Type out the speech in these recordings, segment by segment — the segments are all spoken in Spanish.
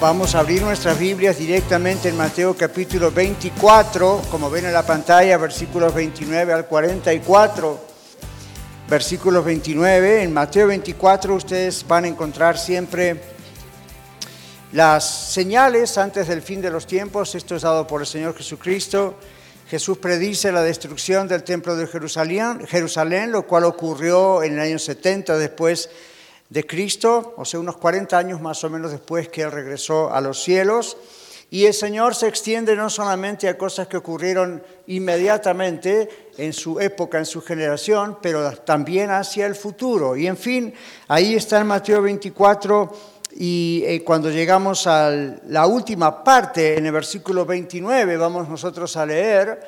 Vamos a abrir nuestras Biblias directamente en Mateo capítulo 24, como ven en la pantalla, versículos 29 al 44. Versículos 29, en Mateo 24 ustedes van a encontrar siempre las señales antes del fin de los tiempos. Esto es dado por el Señor Jesucristo. Jesús predice la destrucción del templo de Jerusalén, Jerusalén, lo cual ocurrió en el año 70 después de Cristo, o sea, unos 40 años más o menos después que Él regresó a los cielos. Y el Señor se extiende no solamente a cosas que ocurrieron inmediatamente en su época, en su generación, pero también hacia el futuro. Y en fin, ahí está en Mateo 24 y eh, cuando llegamos a la última parte, en el versículo 29, vamos nosotros a leer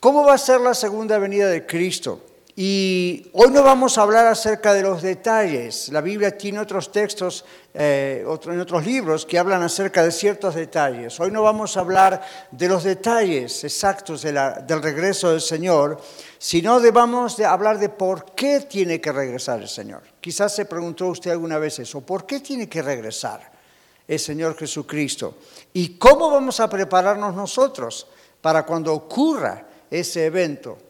cómo va a ser la segunda venida de Cristo. Y hoy no vamos a hablar acerca de los detalles. La Biblia tiene otros textos eh, en otros libros que hablan acerca de ciertos detalles. Hoy no vamos a hablar de los detalles exactos del regreso del Señor, sino de, hablar de por qué tiene que regresar el Señor. Quizás se preguntó usted alguna vez eso, ¿por qué tiene que regresar el Señor Jesucristo? ¿Y cómo vamos a prepararnos nosotros para cuando ocurra ese evento?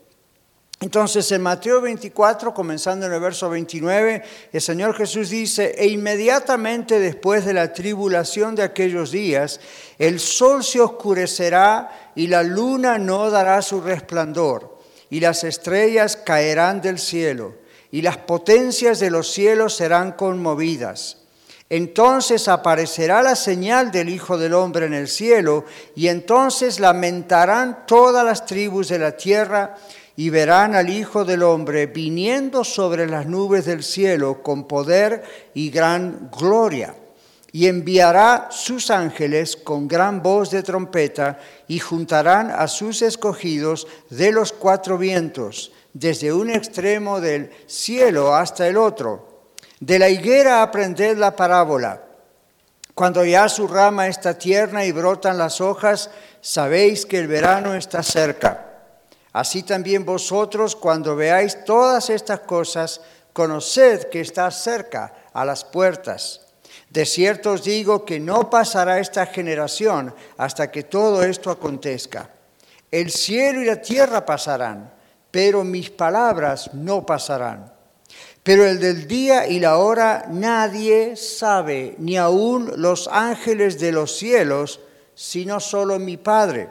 Entonces en Mateo 24, comenzando en el verso 29, el Señor Jesús dice, e inmediatamente después de la tribulación de aquellos días, el sol se oscurecerá y la luna no dará su resplandor, y las estrellas caerán del cielo, y las potencias de los cielos serán conmovidas. Entonces aparecerá la señal del Hijo del Hombre en el cielo, y entonces lamentarán todas las tribus de la tierra, y verán al Hijo del Hombre viniendo sobre las nubes del cielo con poder y gran gloria. Y enviará sus ángeles con gran voz de trompeta y juntarán a sus escogidos de los cuatro vientos, desde un extremo del cielo hasta el otro. De la higuera aprended la parábola. Cuando ya su rama está tierna y brotan las hojas, sabéis que el verano está cerca. Así también vosotros, cuando veáis todas estas cosas, conoced que está cerca a las puertas. De cierto os digo que no pasará esta generación hasta que todo esto acontezca. El cielo y la tierra pasarán, pero mis palabras no pasarán. Pero el del día y la hora nadie sabe, ni aun los ángeles de los cielos, sino solo mi Padre.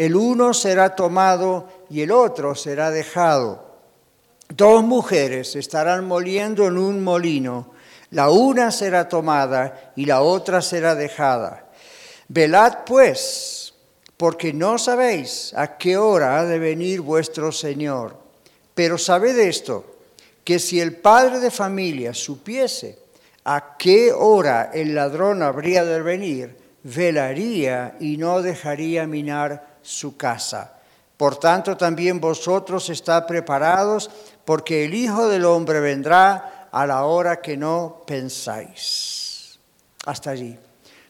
el uno será tomado y el otro será dejado. Dos mujeres estarán moliendo en un molino, la una será tomada y la otra será dejada. Velad pues, porque no sabéis a qué hora ha de venir vuestro Señor. Pero sabed esto, que si el padre de familia supiese a qué hora el ladrón habría de venir, velaría y no dejaría minar su casa. Por tanto, también vosotros estad preparados, porque el Hijo del Hombre vendrá a la hora que no pensáis. Hasta allí.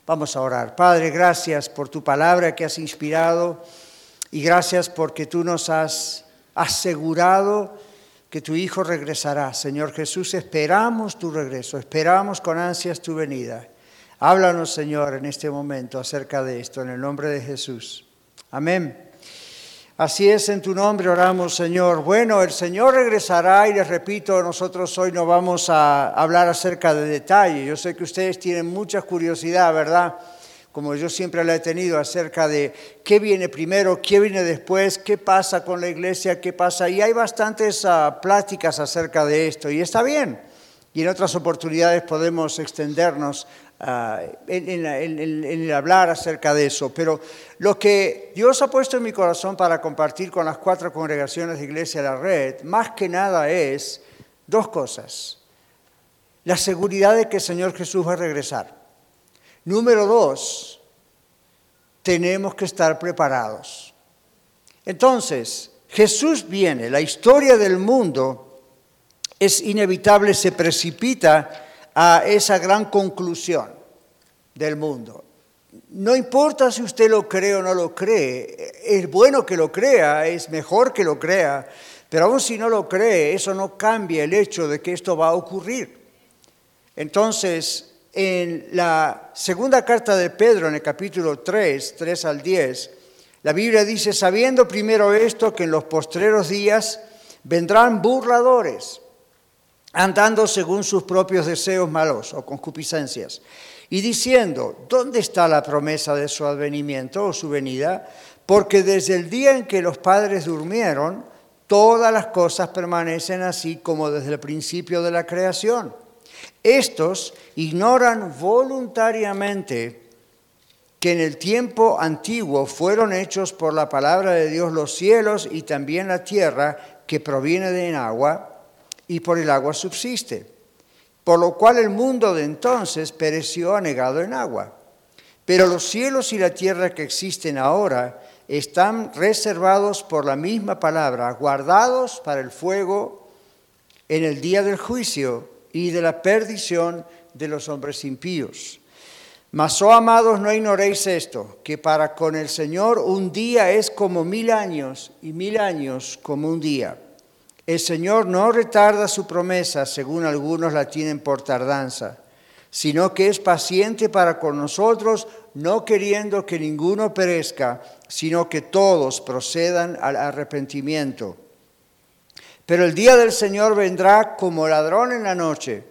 Vamos a orar. Padre, gracias por tu palabra que has inspirado y gracias porque tú nos has asegurado que tu Hijo regresará. Señor Jesús, esperamos tu regreso, esperamos con ansias tu venida. Háblanos, Señor, en este momento acerca de esto, en el nombre de Jesús. Amén. Así es, en tu nombre oramos, Señor. Bueno, el Señor regresará y les repito, nosotros hoy no vamos a hablar acerca de detalles. Yo sé que ustedes tienen mucha curiosidad, ¿verdad? como yo siempre la he tenido, acerca de qué viene primero, qué viene después, qué pasa con la iglesia, qué pasa. Y hay bastantes ah, pláticas acerca de esto, y está bien. Y en otras oportunidades podemos extendernos ah, en, el hablar acerca de eso. Pero lo que Dios ha puesto en mi corazón para compartir con las cuatro congregaciones de Iglesia de la Red, más que nada es dos cosas. La seguridad de que el Señor Jesús va a regresar Número dos, tenemos que estar preparados. Entonces, Jesús viene, la historia del mundo es inevitable, se precipita a esa gran conclusión del mundo. No importa si usted lo cree o no lo cree, es bueno que lo crea, es mejor que lo crea, pero aún si no lo cree, eso no cambia el hecho de que esto va a ocurrir. Entonces, en la segunda carta de Pedro, en el capítulo 3, 3 al 10, la Biblia dice, sabiendo primero esto, que en los postreros días vendrán burladores, andando según sus propios deseos malos o concupiscencias, y diciendo, ¿dónde está la promesa de su advenimiento o su venida? Porque desde el día en que los padres durmieron, todas las cosas permanecen así como desde el principio de la creación. Estos ignoran voluntariamente que en el tiempo antiguo fueron hechos por la palabra de Dios los cielos y también la tierra que proviene de agua y por el agua subsiste, por lo cual el mundo de entonces pereció anegado en agua. Pero los cielos y la tierra que existen ahora están reservados por la misma palabra, guardados para el fuego en el día del juicio y de la perdición de los hombres impíos. Mas, oh amados, no ignoréis esto, que para con el Señor un día es como mil años y mil años como un día. El Señor no retarda su promesa, según algunos la tienen por tardanza, sino que es paciente para con nosotros, no queriendo que ninguno perezca, sino que todos procedan al arrepentimiento. Pero el día del Señor vendrá como ladrón en la noche,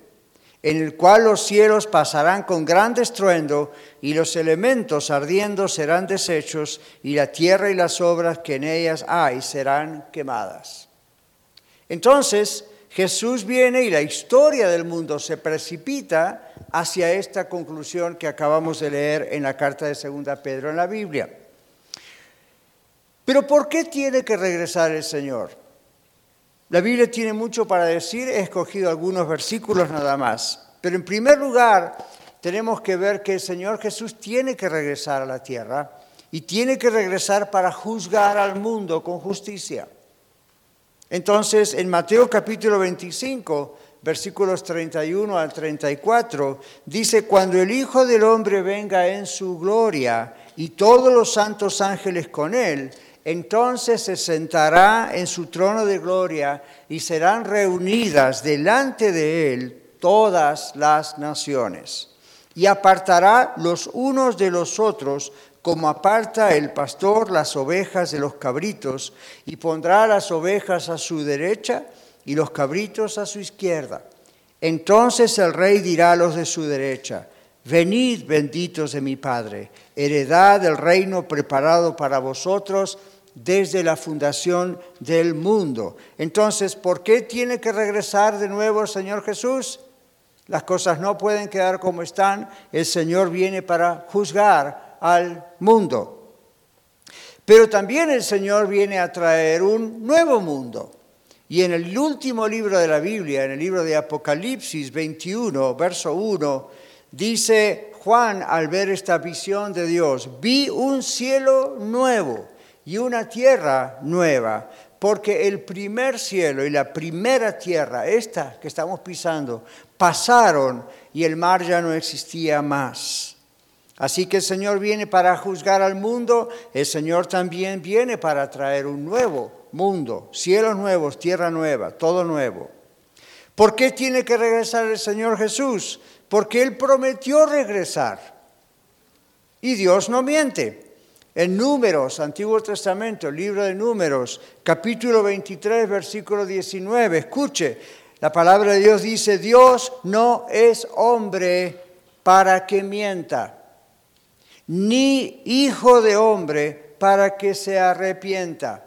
en el cual los cielos pasarán con gran estruendo y los elementos ardiendo serán deshechos y la tierra y las obras que en ellas hay serán quemadas. Entonces Jesús viene y la historia del mundo se precipita hacia esta conclusión que acabamos de leer en la carta de Segunda Pedro en la Biblia. Pero ¿por qué tiene que regresar el Señor? La Biblia tiene mucho para decir, he escogido algunos versículos nada más. Pero en primer lugar, tenemos que ver que el Señor Jesús tiene que regresar a la tierra y tiene que regresar para juzgar al mundo con justicia. Entonces, en Mateo capítulo 25, versículos 31 al 34, dice, cuando el Hijo del Hombre venga en su gloria y todos los santos ángeles con él, entonces se sentará en su trono de gloria y serán reunidas delante de él todas las naciones. Y apartará los unos de los otros como aparta el pastor las ovejas de los cabritos, y pondrá las ovejas a su derecha y los cabritos a su izquierda. Entonces el rey dirá a los de su derecha, Venid benditos de mi Padre, heredad del reino preparado para vosotros desde la fundación del mundo. Entonces, ¿por qué tiene que regresar de nuevo el Señor Jesús? Las cosas no pueden quedar como están. El Señor viene para juzgar al mundo. Pero también el Señor viene a traer un nuevo mundo. Y en el último libro de la Biblia, en el libro de Apocalipsis 21, verso 1, dice Juan al ver esta visión de Dios, vi un cielo nuevo y una tierra nueva, porque el primer cielo y la primera tierra, esta que estamos pisando, pasaron y el mar ya no existía más. Así que el Señor viene para juzgar al mundo, el Señor también viene para traer un nuevo mundo, cielos nuevos, tierra nueva, todo nuevo. ¿Por qué tiene que regresar el Señor Jesús? Porque Él prometió regresar. Y Dios no miente. En Números, Antiguo Testamento, libro de Números, capítulo 23, versículo 19, escuche, la palabra de Dios dice, Dios no es hombre para que mienta, ni hijo de hombre para que se arrepienta.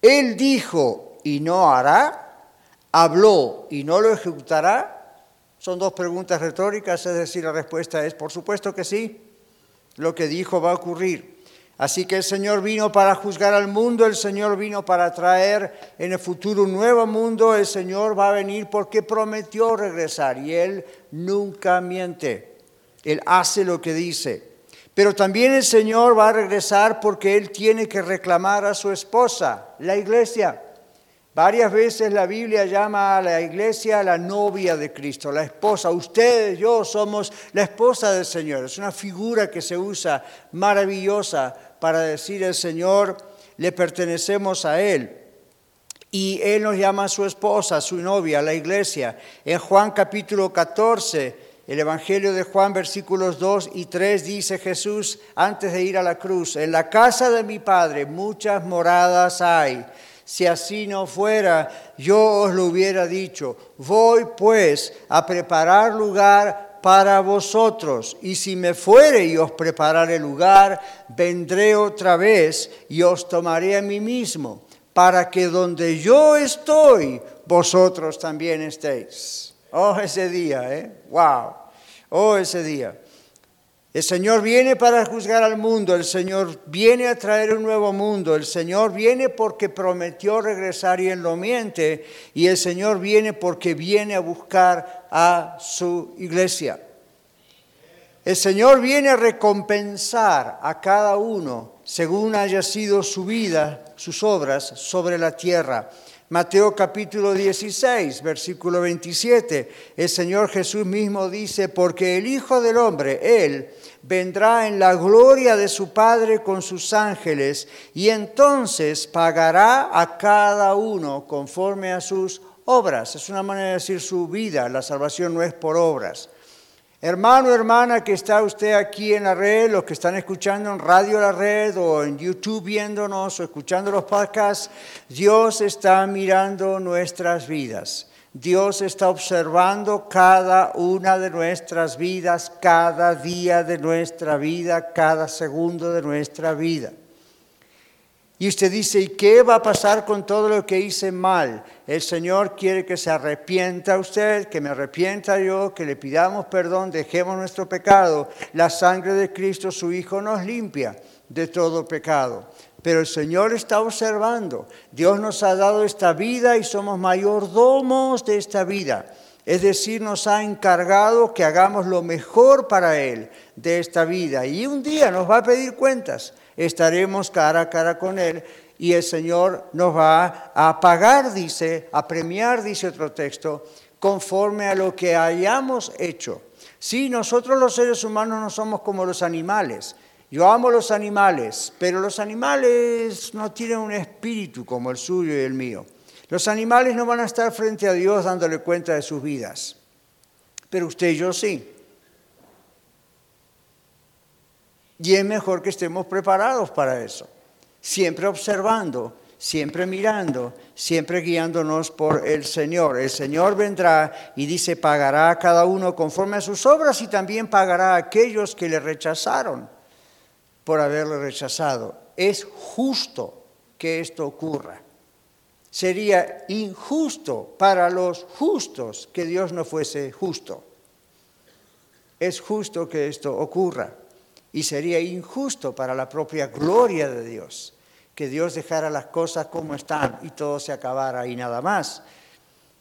Él dijo y no hará, habló y no lo ejecutará. Son dos preguntas retóricas, es decir, la respuesta es, por supuesto que sí, lo que dijo va a ocurrir. Así que el Señor vino para juzgar al mundo, el Señor vino para traer en el futuro un nuevo mundo, el Señor va a venir porque prometió regresar y Él nunca miente, Él hace lo que dice. Pero también el Señor va a regresar porque Él tiene que reclamar a su esposa, la iglesia. Varias veces la Biblia llama a la iglesia la novia de Cristo, la esposa. Ustedes, yo somos la esposa del Señor. Es una figura que se usa maravillosa para decir el Señor, le pertenecemos a Él. Y Él nos llama a su esposa, su novia, la iglesia. En Juan capítulo 14, el Evangelio de Juan versículos 2 y 3 dice Jesús antes de ir a la cruz, en la casa de mi Padre muchas moradas hay. Si así no fuera, yo os lo hubiera dicho. Voy pues a preparar lugar para vosotros. Y si me fuere y os prepararé lugar, vendré otra vez y os tomaré a mí mismo, para que donde yo estoy, vosotros también estéis. Oh, ese día, ¿eh? ¡Wow! Oh, ese día. El Señor viene para juzgar al mundo, el Señor viene a traer un nuevo mundo, el Señor viene porque prometió regresar y Él lo miente, y el Señor viene porque viene a buscar a su iglesia. El Señor viene a recompensar a cada uno según haya sido su vida, sus obras sobre la tierra. Mateo capítulo 16, versículo 27, el Señor Jesús mismo dice, porque el Hijo del Hombre, Él, vendrá en la gloria de su Padre con sus ángeles y entonces pagará a cada uno conforme a sus obras. Es una manera de decir su vida, la salvación no es por obras. Hermano, hermana, que está usted aquí en la red, los que están escuchando en Radio La Red o en YouTube viéndonos o escuchando los podcasts, Dios está mirando nuestras vidas. Dios está observando cada una de nuestras vidas, cada día de nuestra vida, cada segundo de nuestra vida. Y usted dice, ¿y qué va a pasar con todo lo que hice mal? El Señor quiere que se arrepienta usted, que me arrepienta yo, que le pidamos perdón, dejemos nuestro pecado. La sangre de Cristo, su Hijo, nos limpia de todo pecado. Pero el Señor está observando. Dios nos ha dado esta vida y somos mayordomos de esta vida. Es decir, nos ha encargado que hagamos lo mejor para Él de esta vida. Y un día nos va a pedir cuentas estaremos cara a cara con Él y el Señor nos va a pagar, dice, a premiar, dice otro texto, conforme a lo que hayamos hecho. Sí, nosotros los seres humanos no somos como los animales. Yo amo los animales, pero los animales no tienen un espíritu como el suyo y el mío. Los animales no van a estar frente a Dios dándole cuenta de sus vidas, pero usted y yo sí. Y es mejor que estemos preparados para eso, siempre observando, siempre mirando, siempre guiándonos por el Señor. El Señor vendrá y dice, pagará a cada uno conforme a sus obras y también pagará a aquellos que le rechazaron por haberle rechazado. Es justo que esto ocurra. Sería injusto para los justos que Dios no fuese justo. Es justo que esto ocurra. Y sería injusto para la propia gloria de Dios que Dios dejara las cosas como están y todo se acabara y nada más.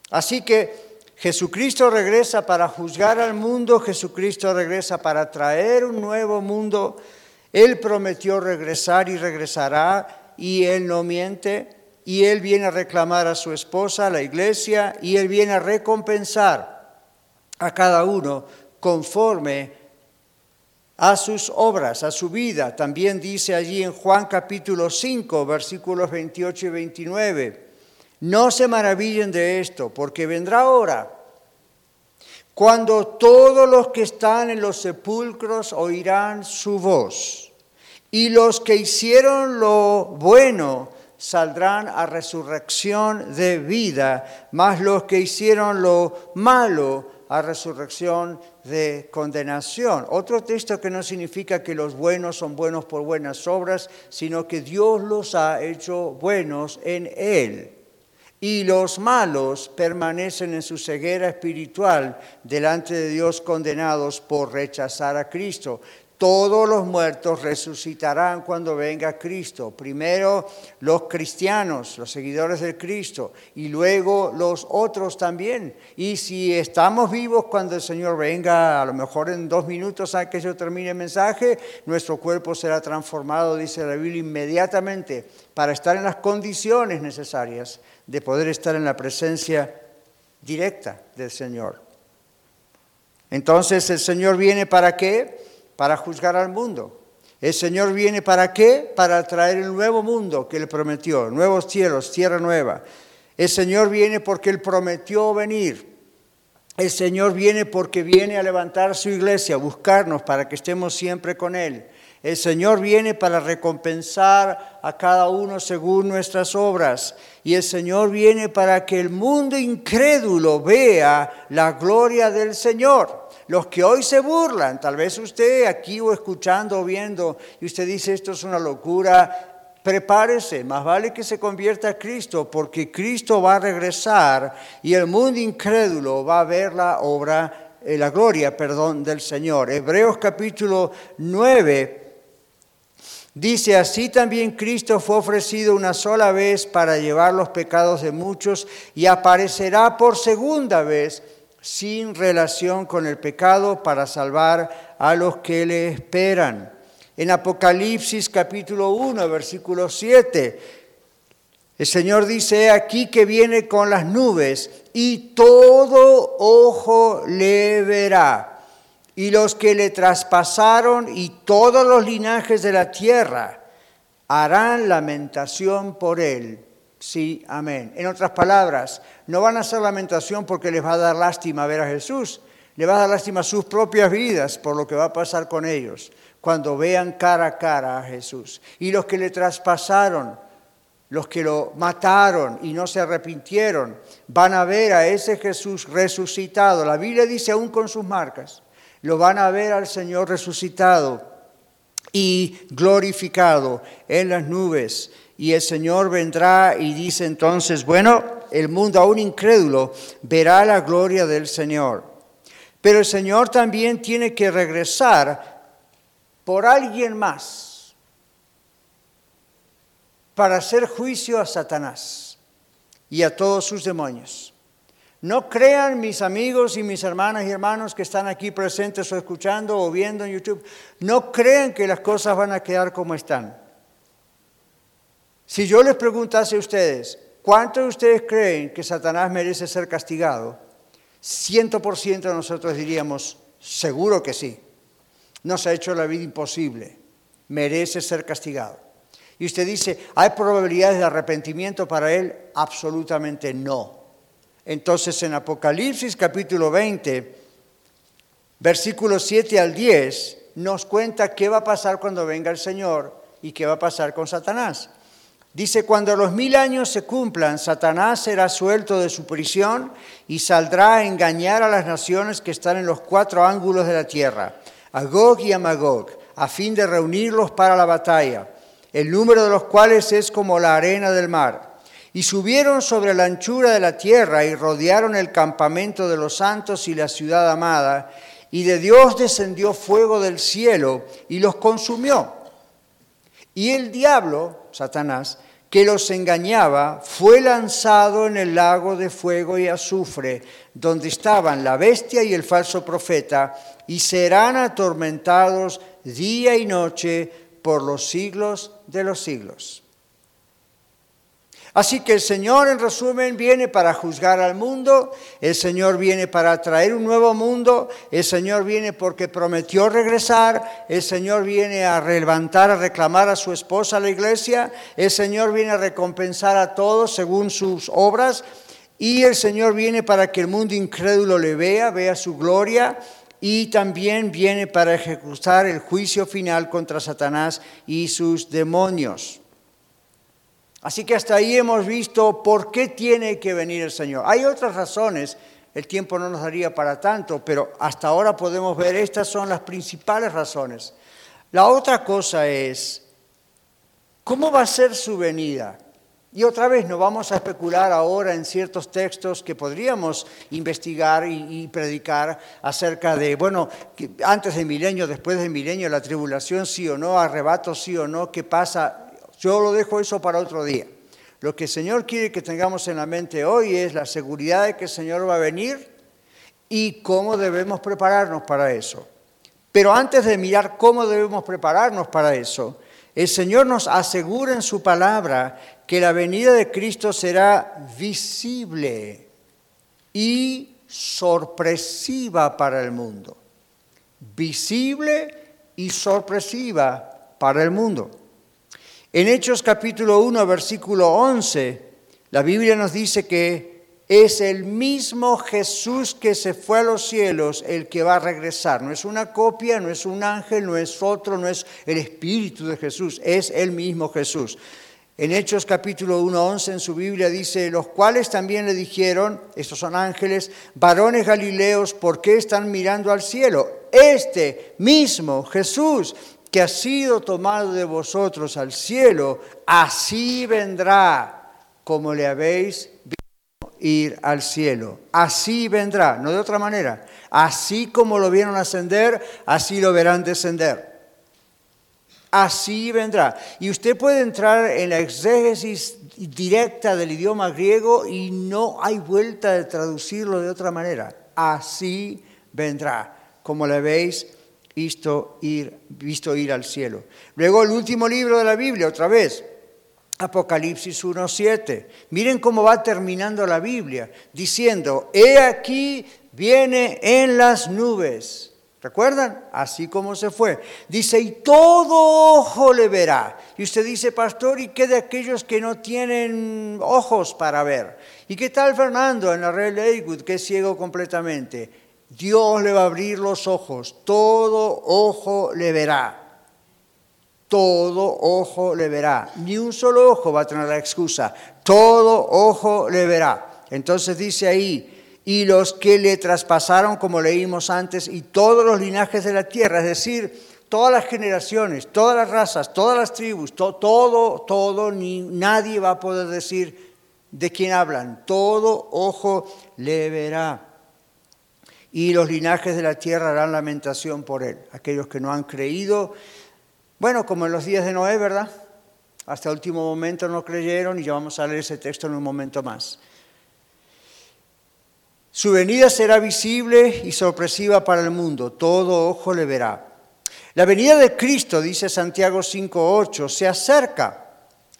Así que Jesucristo regresa para juzgar al mundo, Jesucristo regresa para traer un nuevo mundo. Él prometió regresar y regresará y Él no miente y Él viene a reclamar a su esposa, a la iglesia, y Él viene a recompensar a cada uno conforme a sus obras, a su vida. También dice allí en Juan capítulo 5, versículos 28 y 29, no se maravillen de esto, porque vendrá hora cuando todos los que están en los sepulcros oirán su voz, y los que hicieron lo bueno saldrán a resurrección de vida, mas los que hicieron lo malo a resurrección de condenación. Otro texto que no significa que los buenos son buenos por buenas obras, sino que Dios los ha hecho buenos en Él. Y los malos permanecen en su ceguera espiritual delante de Dios condenados por rechazar a Cristo todos los muertos resucitarán cuando venga Cristo. Primero los cristianos, los seguidores de Cristo, y luego los otros también. Y si estamos vivos cuando el Señor venga, a lo mejor en dos minutos a que yo termine el mensaje, nuestro cuerpo será transformado, dice la Biblia, inmediatamente para estar en las condiciones necesarias de poder estar en la presencia directa del Señor. Entonces el Señor viene para qué? Para juzgar al mundo. El Señor viene para qué? Para traer el nuevo mundo que le prometió, nuevos cielos, tierra nueva. El Señor viene porque Él prometió venir. El Señor viene porque viene a levantar su iglesia, a buscarnos para que estemos siempre con Él. El Señor viene para recompensar a cada uno según nuestras obras. Y el Señor viene para que el mundo incrédulo vea la gloria del Señor. Los que hoy se burlan, tal vez usted aquí o escuchando o viendo, y usted dice esto es una locura, prepárese, más vale que se convierta a Cristo, porque Cristo va a regresar y el mundo incrédulo va a ver la obra, eh, la gloria, perdón, del Señor. Hebreos capítulo 9. Dice, así también Cristo fue ofrecido una sola vez para llevar los pecados de muchos y aparecerá por segunda vez sin relación con el pecado para salvar a los que le esperan. En Apocalipsis capítulo 1, versículo 7, el Señor dice aquí que viene con las nubes y todo ojo le verá. Y los que le traspasaron y todos los linajes de la tierra harán lamentación por él Sí, amén. En otras palabras, no van a hacer lamentación porque les va a dar lástima ver a Jesús, le va a dar lástima a sus propias vidas por lo que va a pasar con ellos cuando vean cara a cara a Jesús. Y los que le traspasaron, los que lo mataron y no se arrepintieron, van a ver a ese Jesús resucitado. La Biblia dice aún con sus marcas, lo van a ver al Señor resucitado y glorificado en las nubes y el Señor vendrá y dice entonces, bueno, el mundo aún incrédulo verá la gloria del Señor. Pero el Señor también tiene que regresar por alguien más para hacer juicio a Satanás y a todos sus demonios. No crean mis amigos y mis hermanas y hermanos que están aquí presentes o escuchando o viendo en YouTube, no crean que las cosas van a quedar como están. Si yo les preguntase a ustedes, ¿cuántos de ustedes creen que Satanás merece ser castigado? Ciento por ciento de nosotros diríamos, seguro que sí. Nos ha hecho la vida imposible. Merece ser castigado. Y usted dice, ¿hay probabilidades de arrepentimiento para él? Absolutamente no. Entonces en Apocalipsis capítulo 20, versículos 7 al 10, nos cuenta qué va a pasar cuando venga el Señor y qué va a pasar con Satanás. Dice, cuando los mil años se cumplan, Satanás será suelto de su prisión y saldrá a engañar a las naciones que están en los cuatro ángulos de la tierra, a Gog y a Magog, a fin de reunirlos para la batalla, el número de los cuales es como la arena del mar. Y subieron sobre la anchura de la tierra y rodearon el campamento de los santos y la ciudad amada, y de Dios descendió fuego del cielo y los consumió. Y el diablo, Satanás, que los engañaba, fue lanzado en el lago de fuego y azufre, donde estaban la bestia y el falso profeta, y serán atormentados día y noche por los siglos de los siglos. Así que el Señor, en resumen, viene para juzgar al mundo, el Señor viene para traer un nuevo mundo, el Señor viene porque prometió regresar, el Señor viene a levantar, a reclamar a su esposa a la iglesia, el Señor viene a recompensar a todos según sus obras, y el Señor viene para que el mundo incrédulo le vea, vea su gloria, y también viene para ejecutar el juicio final contra Satanás y sus demonios. Así que hasta ahí hemos visto por qué tiene que venir el Señor. Hay otras razones, el tiempo no nos daría para tanto, pero hasta ahora podemos ver estas son las principales razones. La otra cosa es, ¿cómo va a ser su venida? Y otra vez no vamos a especular ahora en ciertos textos que podríamos investigar y, predicar acerca de, bueno, antes del milenio, después del milenio, la tribulación sí o no, arrebato sí o no, ¿qué pasa? Yo lo dejo eso para otro día. Lo que el Señor quiere que tengamos en la mente hoy es la seguridad de que el Señor va a venir y cómo debemos prepararnos para eso. Pero antes de mirar cómo debemos prepararnos para eso, el Señor nos asegura en su palabra que la venida de Cristo será visible y sorpresiva para el mundo. Visible y sorpresiva para el mundo. En Hechos capítulo 1, versículo 11, la Biblia nos dice que es el mismo Jesús que se fue a los cielos el que va a regresar. No es una copia, no es un ángel, no es otro, no es el Espíritu de Jesús, es el mismo Jesús. En Hechos capítulo 1.11 en su Biblia dice, los cuales también le dijeron, estos son ángeles, varones galileos, ¿por qué están mirando al cielo? Este mismo Jesús que ha sido tomado de vosotros al cielo, así vendrá como le habéis visto ir al cielo. Así vendrá, no de otra manera. Así como lo vieron ascender, así lo verán descender. Así vendrá. Y usted puede entrar en la exégesis directa del idioma griego y no hay vuelta de traducirlo de otra manera. Así vendrá, como le visto ir, visto ir al cielo. Luego el último libro de la Biblia, otra vez, Apocalipsis 1.7. Miren cómo va terminando la Biblia, diciendo, he aquí viene en las nubes ¿Recuerdan? Así como se fue. Dice, y todo ojo le verá. Y usted dice, pastor, ¿y qué de aquellos que no tienen ojos para ver? ¿Y qué tal Fernando en la red Lakewood, que es ciego completamente? Dios le va a abrir los ojos. Todo ojo le verá. Todo ojo le verá. Ni un solo ojo va a tener la excusa. Todo ojo le verá. Entonces dice ahí, y los que le traspasaron, como leímos antes, y todos los linajes de la tierra, es decir, todas las generaciones, todas las razas, todas las tribus, todo, todo, ni nadie va a poder decir de quién hablan. Todo ojo le verá. Y los linajes de la tierra harán lamentación por él. Aquellos que no han creído, bueno, como en los días de Noé, ¿verdad? Hasta el último momento no creyeron y ya vamos a leer ese texto en un momento más. Su venida será visible y sorpresiva para el mundo, todo ojo le verá. La venida de Cristo, dice Santiago 5.8, se acerca.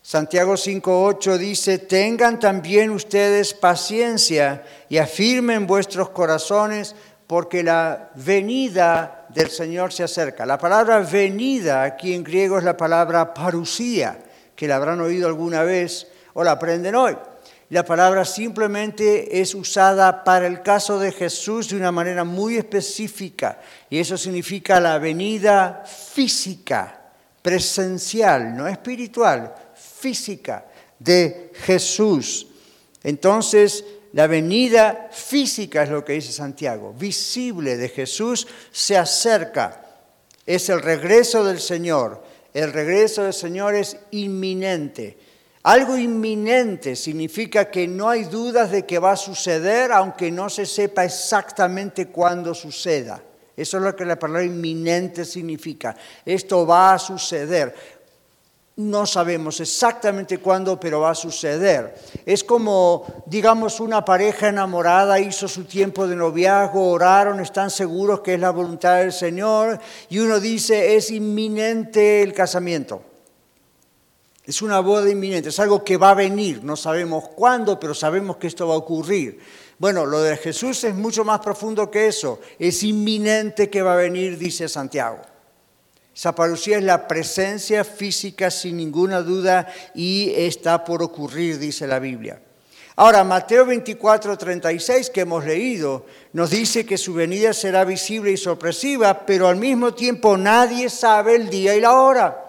Santiago 5.8 dice, tengan también ustedes paciencia y afirmen vuestros corazones porque la venida del Señor se acerca. La palabra venida aquí en griego es la palabra parusía, que la habrán oído alguna vez o la aprenden hoy. La palabra simplemente es usada para el caso de Jesús de una manera muy específica y eso significa la venida física, presencial, no espiritual, física de Jesús. Entonces, la venida física es lo que dice Santiago, visible de Jesús se acerca. Es el regreso del Señor. El regreso del Señor es inminente. Algo inminente significa que no hay dudas de que va a suceder, aunque no se sepa exactamente cuándo suceda. Eso es lo que la palabra inminente significa. Esto va a suceder. No sabemos exactamente cuándo, pero va a suceder. Es como, digamos, una pareja enamorada hizo su tiempo de noviazgo, oraron, están seguros que es la voluntad del Señor, y uno dice, es inminente el casamiento. Es una boda inminente, es algo que va a venir, no sabemos cuándo, pero sabemos que esto va a ocurrir. Bueno, lo de Jesús es mucho más profundo que eso, es inminente que va a venir, dice Santiago. Esa parucía es la presencia física sin ninguna duda y está por ocurrir, dice la Biblia. Ahora, Mateo 24, 36 que hemos leído nos dice que su venida será visible y sorpresiva, pero al mismo tiempo nadie sabe el día y la hora.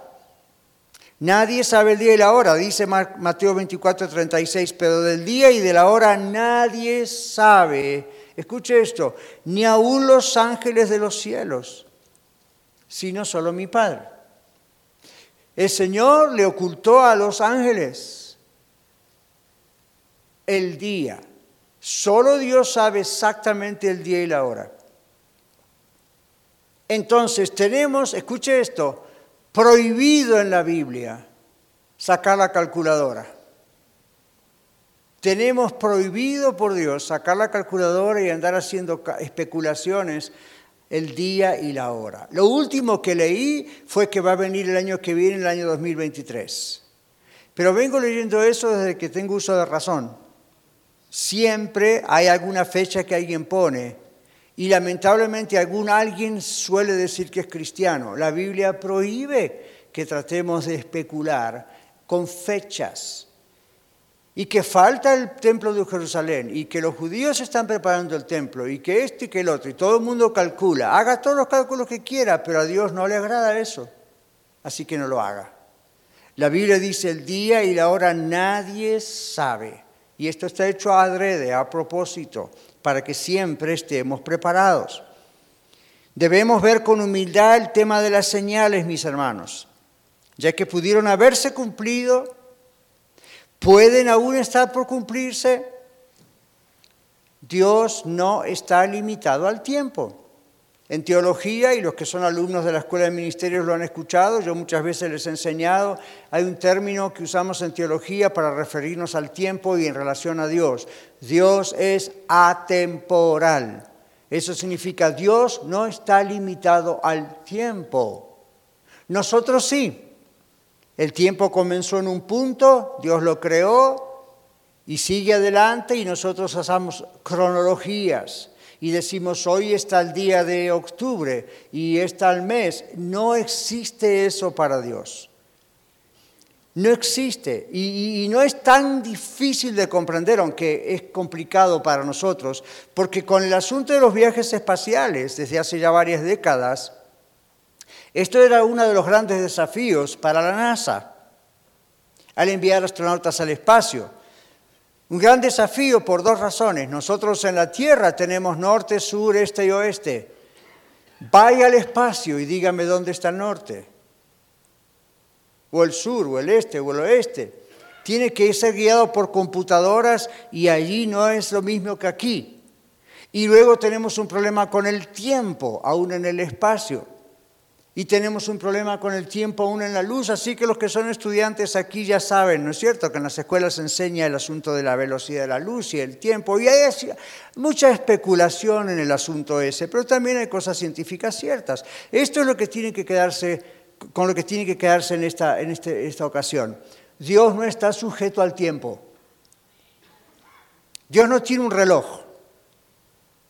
Nadie sabe el día y la hora, dice Mateo 24, 36, pero del día y de la hora nadie sabe escuche esto, ni aún los ángeles de los cielos, sino solo mi Padre. El Señor le ocultó a los ángeles el día. Solo Dios sabe exactamente el día y la hora. Entonces tenemos, escuche esto, prohibido en la Biblia sacar la calculadora. Tenemos prohibido por Dios sacar la calculadora y andar haciendo especulaciones el día y la hora. Lo último que leí fue que va a venir el año que viene, el año 2023. Pero vengo leyendo eso desde que tengo uso de razón. Siempre hay alguna fecha que alguien pone y lamentablemente algún alguien suele decir que es cristiano. La Biblia prohíbe que tratemos de especular con fechas. Y que falta el templo de Jerusalén y que los judíos están preparando el templo y que este y que el otro y todo el mundo calcula. Haga todos los cálculos que quiera, pero a Dios no le agrada eso. Así que no lo haga. La Biblia dice el día y la hora nadie sabe. Y esto está hecho adrede, a propósito para que siempre estemos preparados. Debemos ver con humildad el tema de las señales, mis hermanos, ya que pudieron haberse cumplido, pueden aún estar por cumplirse. Dios no está limitado al tiempo. En teología, y los que son alumnos de la Escuela de Ministerios lo han escuchado, yo muchas veces les he enseñado, hay un término que usamos en teología para referirnos al tiempo y en relación a Dios. Dios es atemporal. Eso significa Dios no está limitado al tiempo. Nosotros sí. El tiempo comenzó en un punto, Dios lo creó y sigue adelante y nosotros hacemos cronologías y decimos hoy está el día de octubre y está el mes. No existe eso para Dios. No existe y, y, no es tan difícil de comprender, aunque es complicado para nosotros, porque con el asunto de los viajes espaciales desde hace ya varias décadas, esto era uno de los grandes desafíos para la NASA al enviar astronautas al espacio. Un gran desafío por dos razones. Nosotros en la Tierra tenemos norte, sur, este y oeste. Vaya al espacio y dígame dónde está el norte, o el sur, o el este, o el oeste. Tiene que ser guiado por computadoras y allí no es lo mismo que aquí. Y luego tenemos un problema con el tiempo, aún en el espacio. Y tenemos un problema con el tiempo aún en la luz, así que los que son estudiantes aquí ya saben, ¿no es cierto?, que en las escuelas se enseña el asunto de la velocidad de la luz y el tiempo, y hay mucha especulación en el asunto ese, pero también hay cosas científicas ciertas. Esto es lo que tiene que quedarse, con lo que tiene que quedarse en esta, en este, esta ocasión. Dios no está sujeto al tiempo. Dios no tiene un reloj.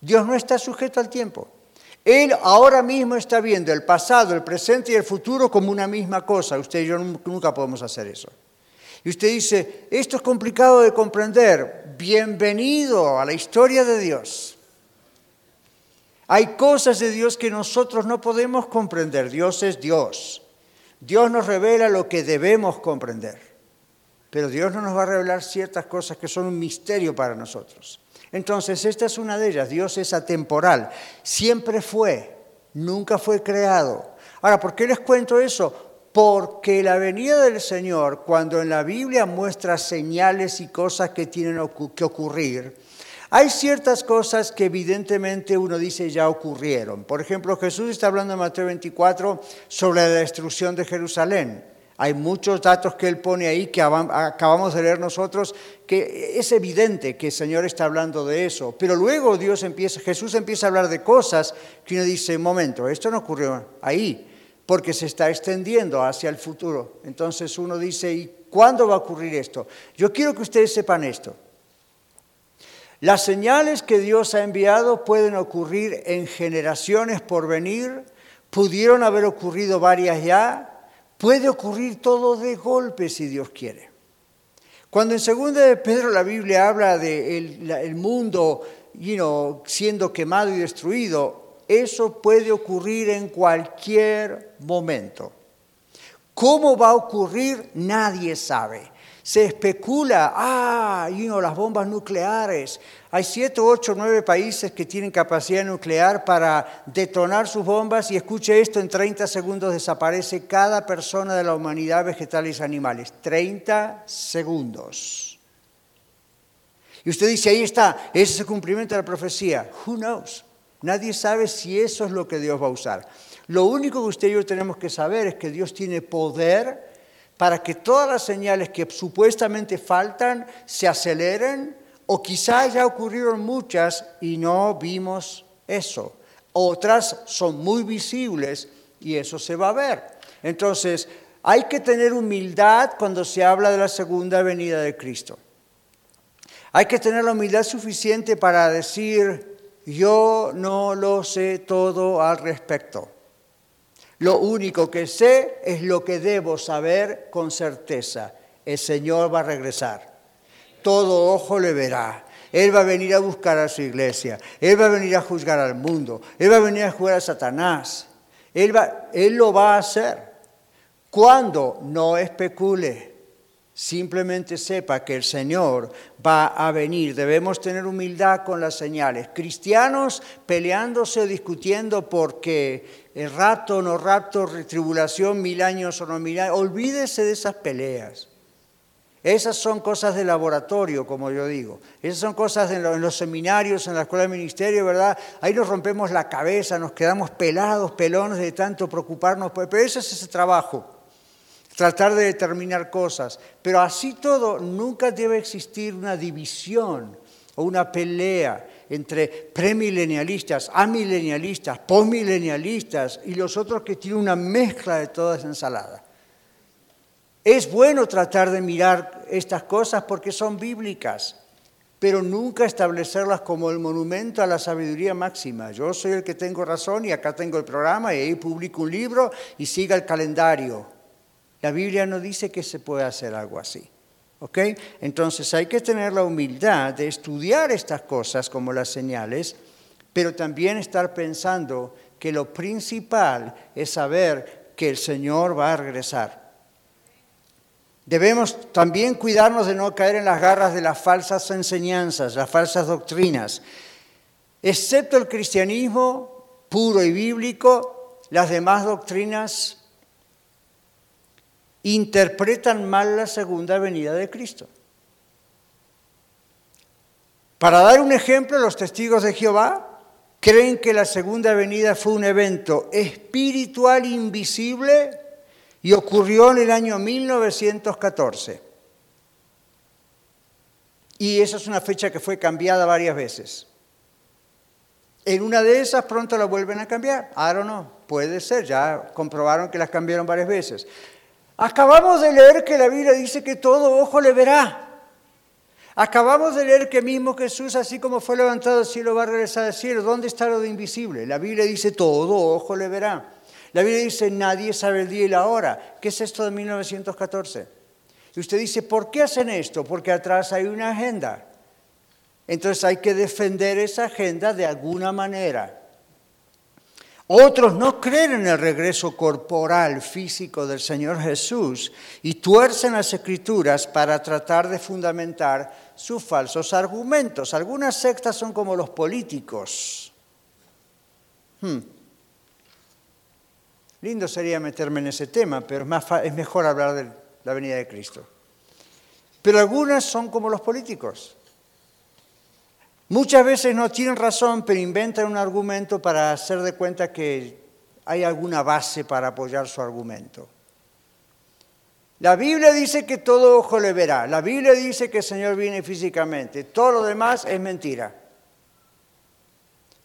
Dios no está sujeto al tiempo. Él ahora mismo está viendo el pasado, el presente y el futuro como una misma cosa. Usted y yo nunca podemos hacer eso. Y usted dice, esto es complicado de comprender. Bienvenido a la historia de Dios. Hay cosas de Dios que nosotros no podemos comprender. Dios es Dios. Dios nos revela lo que debemos comprender. Pero Dios no nos va a revelar ciertas cosas que son un misterio para nosotros. Entonces, esta es una de ellas. Dios es atemporal. Siempre fue, nunca fue creado. Ahora, ¿por qué les cuento eso? Porque la venida del Señor, cuando en la Biblia muestra señales y cosas que tienen que ocurrir, hay ciertas cosas que evidentemente uno dice ya ocurrieron. Por ejemplo, Jesús está hablando en Mateo 24 sobre la destrucción de Jerusalén. Hay muchos datos que él pone ahí que acabamos de leer nosotros, que es evidente que el Señor está hablando de eso. Pero luego Dios empieza, Jesús empieza a hablar de cosas que uno dice, momento, esto no ocurrió ahí, porque se está extendiendo hacia el futuro. Entonces uno dice, ¿y cuándo va a ocurrir esto? Yo quiero que ustedes sepan esto. Las señales que Dios ha enviado pueden ocurrir en generaciones por venir, pudieron haber ocurrido varias ya, Puede ocurrir todo de golpe si Dios quiere. Cuando en segunda de Pedro la Biblia habla de el mundo siendo quemado y destruido, eso puede ocurrir en cualquier momento. ¿Cómo va a ocurrir? Nadie sabe. Se especula, ah, y no, las bombas nucleares. Hay siete, ocho, nueve países que tienen capacidad nuclear para detonar sus bombas y escuche esto, en 30 segundos desaparece cada persona de la humanidad, vegetales y animales. 30 segundos. Y usted dice, ahí está, ese es el cumplimiento de la profecía. Who knows? Nadie sabe si eso es lo que Dios va a usar. Lo único que usted y yo tenemos que saber es que Dios tiene poder para que todas las señales que supuestamente faltan se aceleren o quizás ya ocurrieron muchas y no vimos eso. Otras son muy visibles y eso se va a ver. Entonces, hay que tener humildad cuando se habla de la segunda venida de Cristo. Hay que tener la humildad suficiente para decir, yo no lo sé todo al respecto. Lo único que sé es lo que debo saber con certeza. El Señor va a regresar. Todo ojo le verá. Él va a venir a buscar a su iglesia. Él va a venir a juzgar al mundo. Él va a venir a juzgar a Satanás. Él, va, él lo va a hacer. Cuando no especule. Simplemente sepa que el Señor va a venir. Debemos tener humildad con las señales. Cristianos peleándose o discutiendo porque el rapto, no rapto, tribulación, mil años o no mil años. Olvídese de esas peleas. Esas son cosas de laboratorio, como yo digo. Esas son cosas en los seminarios, en la escuela de ministerio, ¿verdad? Ahí nos rompemos la cabeza, nos quedamos pelados, pelones de tanto preocuparnos. Pero ese es ese trabajo tratar de determinar cosas. Pero así todo, nunca debe existir una división o una pelea entre premilenialistas, amilenialistas, postmilenialistas y los otros que tienen una mezcla de toda esa ensalada. Es bueno tratar de mirar estas cosas porque son bíblicas, pero nunca establecerlas como el monumento a la sabiduría máxima. Yo soy el que tengo razón y acá tengo el programa y ahí publico un libro y siga el calendario. La Biblia no dice que se puede hacer algo así. ¿Ok? Entonces hay que tener la humildad de estudiar estas cosas como las señales, pero también estar pensando que lo principal es saber que el Señor va a regresar. Debemos también cuidarnos de no caer en las garras de las falsas enseñanzas, las falsas doctrinas. Excepto el cristianismo puro y bíblico, las demás doctrinas interpretan mal la segunda venida de Cristo. Para dar un ejemplo, los testigos de Jehová creen que la segunda venida fue un evento espiritual invisible y ocurrió en el año 1914. Y esa es una fecha que fue cambiada varias veces. En una de esas pronto la vuelven a cambiar. I don't know. Puede ser, ya comprobaron que las cambiaron varias veces. Acabamos de leer que la Biblia dice que todo ojo le verá. Acabamos de leer que mismo Jesús, así como fue levantado al cielo, va a regresar al cielo. ¿Dónde está lo de invisible? La Biblia dice todo ojo le verá. La Biblia dice nadie sabe el día y la hora. ¿Qué es esto de 1914? Y usted dice, ¿por qué hacen esto? Porque atrás hay una agenda. Entonces hay que defender esa agenda de alguna manera. Otros no creen en el regreso corporal, físico del Señor Jesús y tuercen las escrituras para tratar de fundamentar sus falsos argumentos. Algunas sectas son como los políticos. Hmm. Lindo sería meterme en ese tema, pero es mejor hablar de la venida de Cristo. Pero algunas son como los políticos. Muchas veces no tienen razón, pero inventan un argumento para hacer de cuenta que hay alguna base para apoyar su argumento. La Biblia dice que todo ojo le verá. La Biblia dice que el Señor viene físicamente. Todo lo demás es mentira.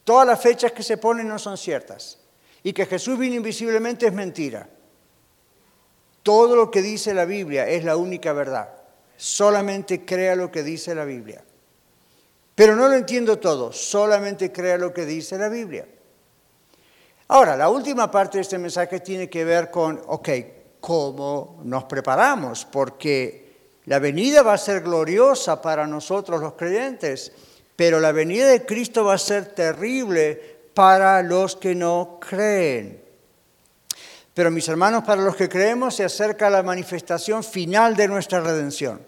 Todas las fechas que se ponen no son ciertas. Y que Jesús vino invisiblemente es mentira. Todo lo que dice la Biblia es la única verdad. Solamente crea lo que dice la Biblia. Pero no lo entiendo todo, solamente crea lo que dice la Biblia. Ahora, la última parte de este mensaje tiene que ver con, ok, ¿cómo nos preparamos? Porque la venida va a ser gloriosa para nosotros los creyentes, pero la venida de Cristo va a ser terrible para los que no creen. Pero mis hermanos, para los que creemos se acerca la manifestación final de nuestra redención.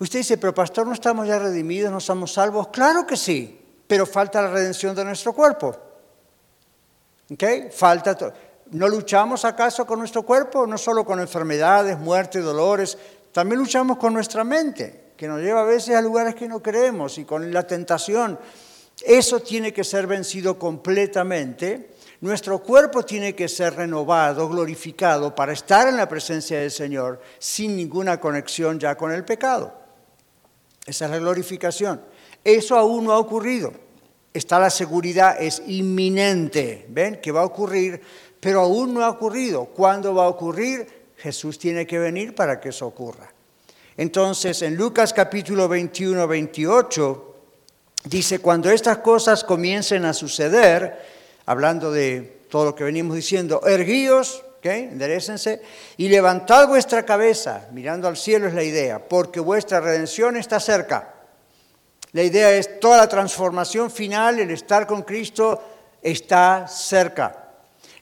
Usted dice, pero pastor, ¿no estamos ya redimidos, no somos salvos? Claro que sí, pero falta la redención de nuestro cuerpo. ¿Ok? Falta. ¿No luchamos acaso con nuestro cuerpo? No solo con enfermedades, muerte, dolores, también luchamos con nuestra mente, que nos lleva a veces a lugares que no queremos y con la tentación. Eso tiene que ser vencido completamente nuestro cuerpo tiene que ser renovado, glorificado, para estar en la presencia del Señor sin ninguna conexión ya con el pecado. Esa es la glorificación. Eso aún no ha ocurrido. Está la seguridad, es inminente. ¿Ven? Que va a ocurrir, pero aún no ha ocurrido. ¿Cuándo va a ocurrir? Jesús tiene que venir para que eso ocurra. Entonces, en Lucas capítulo 21, 28, dice, cuando estas cosas comiencen a suceder, hablando de todo lo que venimos diciendo, erguíos, ¿okay? enderecense, y levantad vuestra cabeza, mirando al cielo es la idea, porque vuestra redención está cerca. La idea es toda la transformación final, el estar con Cristo está cerca.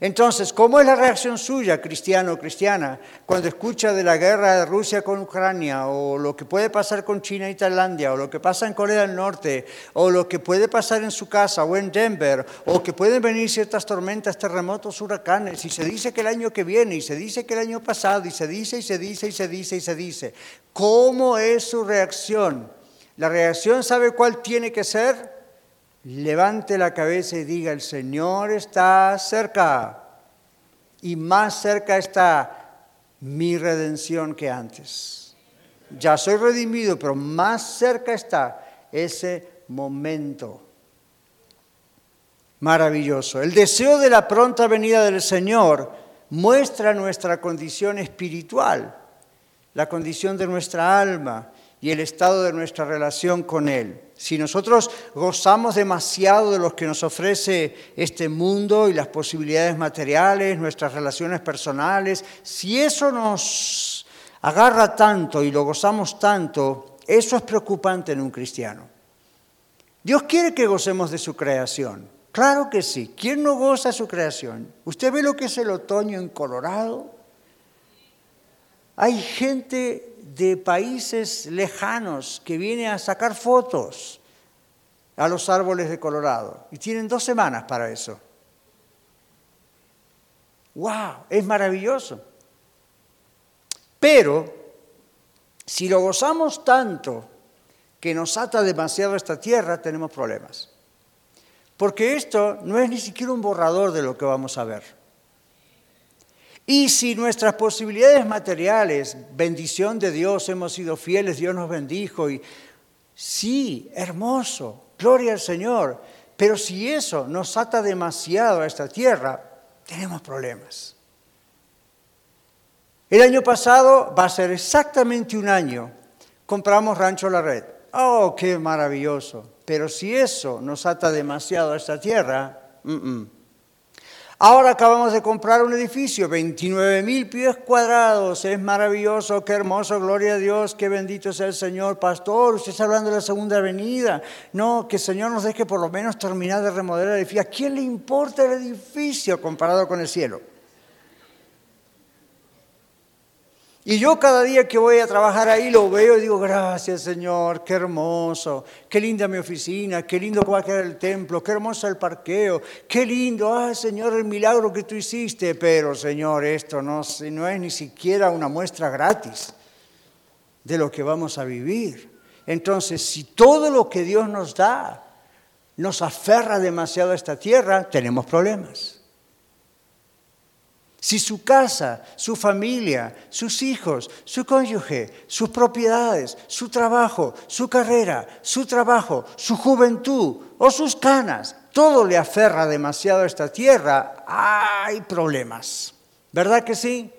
Entonces, ¿cómo es la reacción suya, cristiano o cristiana, cuando escucha de la guerra de Rusia con Ucrania, o lo que puede pasar con China y Tailandia, o lo que pasa en Corea del Norte, o lo que puede pasar en su casa o en Denver, o que pueden venir ciertas tormentas, terremotos, huracanes, y se dice que el año que viene, y se dice que el año pasado, y se dice, y se dice, y se dice, y se dice? ¿Cómo es su reacción? La reacción, ¿sabe cuál tiene que ser? Levante la cabeza y diga, el Señor está cerca. Y más cerca está mi redención que antes. Ya soy redimido, pero más cerca está ese momento. Maravilloso. El deseo de la pronta venida del Señor muestra nuestra condición espiritual, la condición de nuestra alma y el estado de nuestra relación con Él. Si nosotros gozamos demasiado de lo que nos ofrece este mundo y las posibilidades materiales, nuestras relaciones personales, si eso nos agarra tanto y lo gozamos tanto, eso es preocupante en un cristiano. Dios quiere que gocemos de su creación. Claro que sí. ¿Quién no goza de su creación? ¿Usted ve lo que es el otoño en Colorado? Hay gente de países lejanos que viene a sacar fotos a los árboles de Colorado y tienen dos semanas para eso. ¡Wow! Es maravilloso. Pero si lo gozamos tanto que nos ata demasiado esta tierra, tenemos problemas. Porque esto no es ni siquiera un borrador de lo que vamos a ver. Y si nuestras posibilidades materiales, bendición de Dios, hemos sido fieles, Dios nos bendijo y sí, hermoso, gloria al Señor, pero si eso nos ata demasiado a esta tierra, tenemos problemas. El año pasado va a ser exactamente un año, compramos Rancho La Red. Oh, qué maravilloso. Pero si eso nos ata demasiado a esta tierra, Ahora acabamos de comprar un edificio, 29 mil pies cuadrados, es maravilloso, qué hermoso, gloria a Dios, qué bendito sea el Señor. Pastor, usted está hablando de la segunda avenida. No, que el Señor nos deje por lo menos terminar de remodelar el edificio. ¿A quién le importa el edificio comparado con el cielo? Y yo cada día que voy a trabajar ahí lo veo y digo, gracias Señor, qué hermoso, qué linda mi oficina, qué lindo va a quedar el templo, qué hermoso el parqueo, qué lindo, ah Señor, el milagro que tú hiciste, pero Señor, esto no, no es ni siquiera una muestra gratis de lo que vamos a vivir. Entonces, si todo lo que Dios nos da nos aferra demasiado a esta tierra, tenemos problemas. Si su casa, su familia, sus hijos, su cónyuge, sus propiedades, su trabajo, su carrera, su trabajo, su juventud o sus canas, todo le aferra demasiado a esta tierra, hay problemas. ¿Verdad que sí?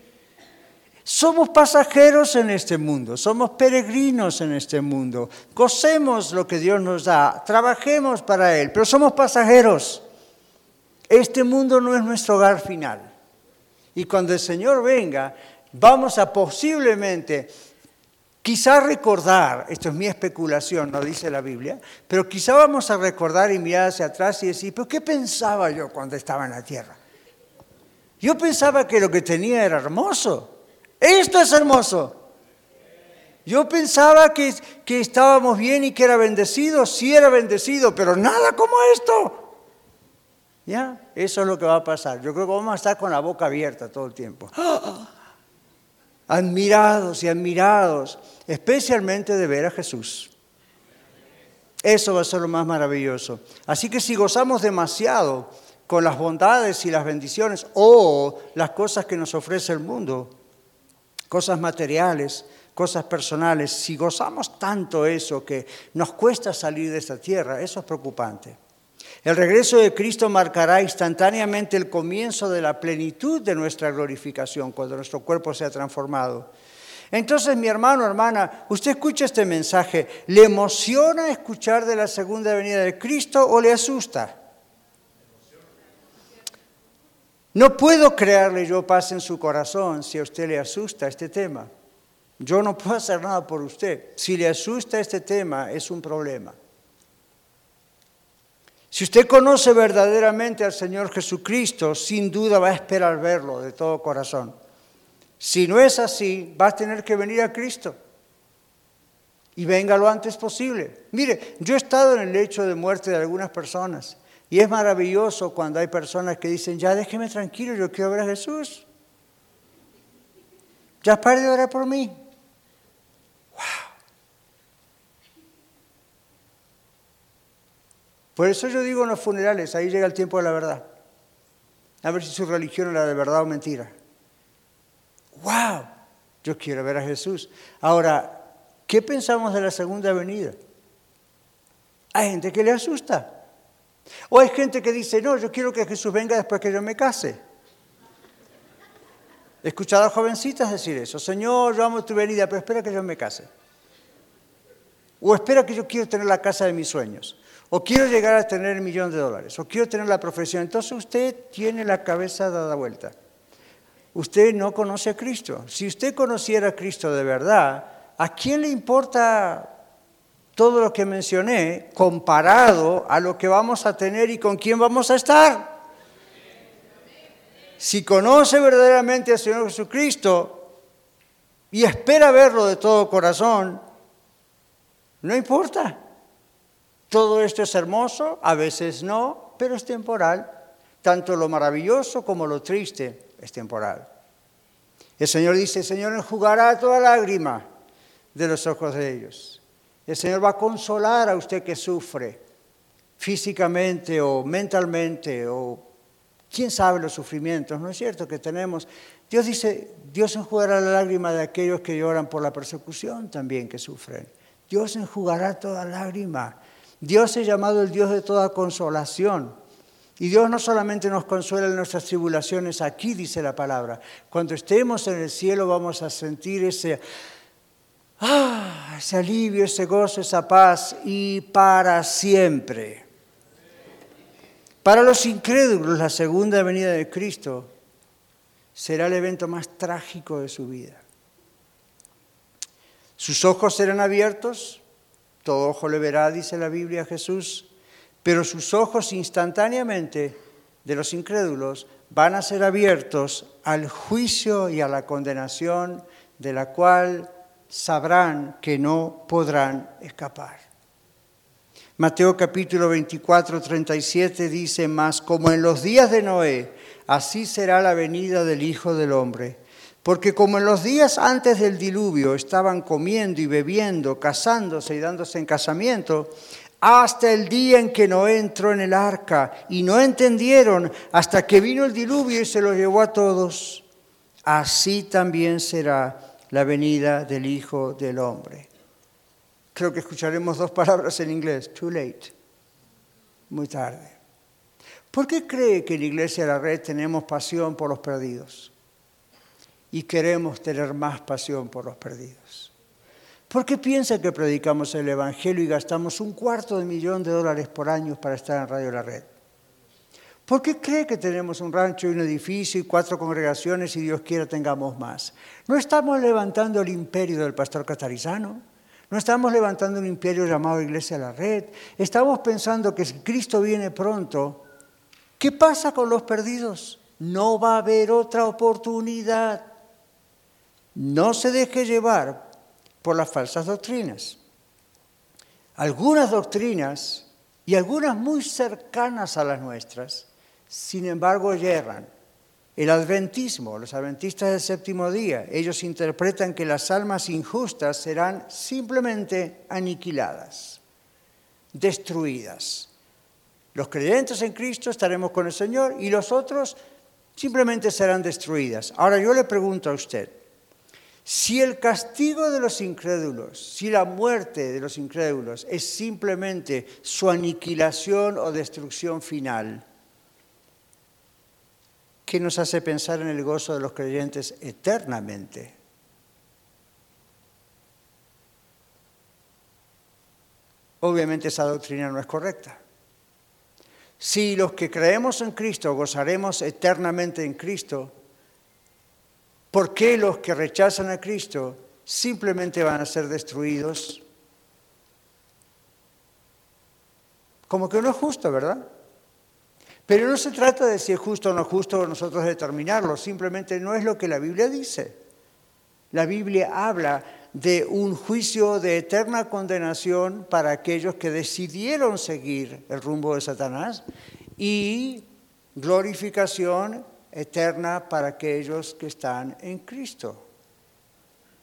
Somos pasajeros en este mundo, somos peregrinos en este mundo. Gocemos lo que Dios nos da, trabajemos para Él, pero somos pasajeros. Este mundo no es nuestro hogar final. Y cuando el Señor venga, vamos a posiblemente, quizá recordar, esto es mi especulación, no dice la Biblia, pero quizá vamos a recordar y mirar hacia atrás y decir, pero ¿qué pensaba yo cuando estaba en la tierra? Yo pensaba que lo que tenía era hermoso. Esto es hermoso. Yo pensaba que, que estábamos bien y que era bendecido, sí era bendecido, pero nada como esto. Eso es lo que va a pasar. Yo creo que vamos a estar con la boca abierta todo el tiempo. Admirados y admirados, especialmente de ver a Jesús. Eso va a ser lo más maravilloso. Así que si gozamos demasiado con las bondades y las bendiciones o las cosas que nos ofrece el mundo, cosas materiales, cosas personales, si gozamos tanto eso que nos cuesta salir de esta tierra, eso es preocupante. El regreso de Cristo marcará instantáneamente el comienzo de la plenitud de nuestra glorificación, cuando nuestro cuerpo sea transformado. Entonces, mi hermano, hermana, usted escucha este mensaje, ¿le emociona escuchar de la segunda venida de Cristo o le asusta? No puedo crearle yo paz en su corazón si a usted le asusta este tema. Yo no puedo hacer nada por usted. Si le asusta este tema, es un problema. Si usted conoce verdaderamente al Señor Jesucristo, sin duda va a esperar verlo de todo corazón. Si no es así, va a tener que venir a Cristo. Y venga lo antes posible. Mire, yo he estado en el lecho de muerte de algunas personas. Y es maravilloso cuando hay personas que dicen, ya déjeme tranquilo, yo quiero ver a Jesús. Ya pare de orar por mí. Por eso yo digo en los funerales, ahí llega el tiempo de la verdad. A ver si su religión era de verdad o mentira wow, yo quiero ver a Jesús. Ahora, ¿qué pensamos de la segunda venida? Hay gente que le asusta. O hay gente que dice, no, yo quiero que Jesús venga después que yo me case. He escuchado a jovencitas decir eso, Señor, yo amo tu venida, pero espera que yo me case. O espera que yo quiero tener la casa de mis sueños. O quiero llegar a tener el millón de dólares. O quiero tener la profesión. Entonces usted tiene la cabeza dada vuelta usted no conoce a Cristo. Si usted conociera a Cristo de verdad, ¿a quién le importa todo lo que mencioné comparado a lo que vamos a tener y con quién vamos a estar? Si conoce verdaderamente al Señor Jesucristo y espera verlo de todo corazón, no importa. Todo esto es hermoso, a veces no, pero es temporal. Tanto lo maravilloso como lo triste es temporal. El Señor dice, el Señor enjugará toda lágrima de los ojos de ellos. El Señor va a consolar a usted que sufre físicamente o mentalmente o quién sabe los sufrimientos, ¿no es cierto? Que tenemos. Dios dice, Dios enjugará la lágrima de aquellos que lloran por la persecución también que sufren. Dios enjugará toda lágrima. Dios es llamado el Dios de toda consolación. Y Dios no solamente nos consuela en nuestras tribulaciones, aquí dice la palabra, cuando estemos en el cielo vamos a sentir ese, ah, ese alivio, ese gozo, esa paz y para siempre. Para los incrédulos, la segunda venida de Cristo será el evento más trágico de su vida. Sus ojos serán abiertos, todo ojo le verá, dice la Biblia Jesús, pero sus ojos instantáneamente de los incrédulos van a ser abiertos al juicio y a la condenación de la cual sabrán que no podrán escapar. Mateo capítulo 24, 37 dice más, como en los días de Noé, así será la venida del Hijo del Hombre. Porque como en los días antes del diluvio estaban comiendo y bebiendo, casándose y dándose en casamiento, hasta el día en que Noé entró en el arca y no entendieron hasta que vino el diluvio y se los llevó a todos. Así también será la venida del Hijo del Hombre. Creo que escucharemos dos palabras en inglés, too late, muy tarde. ¿Por qué cree que en la Iglesia de la Red tenemos pasión por los perdidos? Y queremos tener más pasión por los perdidos. ¿Por qué piensa que predicamos el Evangelio y gastamos un cuarto de millón de dólares por año para estar en Radio La Red? ¿Por qué cree que tenemos un rancho y un edificio y cuatro congregaciones y Dios quiera tengamos más? No estamos levantando el imperio del pastor catarizano, no estamos levantando un imperio llamado Iglesia La Red, estamos pensando que si Cristo viene pronto, ¿qué pasa con los perdidos? No va a haber otra oportunidad. No se deje llevar por las falsas doctrinas. Algunas doctrinas, y algunas muy cercanas a las nuestras, sin embargo, yerran. El adventismo, los adventistas del séptimo día, ellos interpretan que las almas injustas serán simplemente aniquiladas, destruidas. Los creyentes en Cristo estaremos con el Señor y los otros simplemente serán destruidas. Ahora yo le pregunto a usted, si el castigo de los incrédulos, si la muerte de los incrédulos es simplemente su aniquilación o destrucción final, ¿qué nos hace pensar en el gozo de los creyentes eternamente? Obviamente esa doctrina no es correcta. Si los que creemos en Cristo gozaremos eternamente en Cristo, ¿Por qué los que rechazan a Cristo simplemente van a ser destruidos? Como que no es justo, ¿verdad? Pero no se trata de si es justo o no justo nosotros determinarlo, simplemente no es lo que la Biblia dice. La Biblia habla de un juicio de eterna condenación para aquellos que decidieron seguir el rumbo de Satanás y glorificación eterna para aquellos que están en Cristo.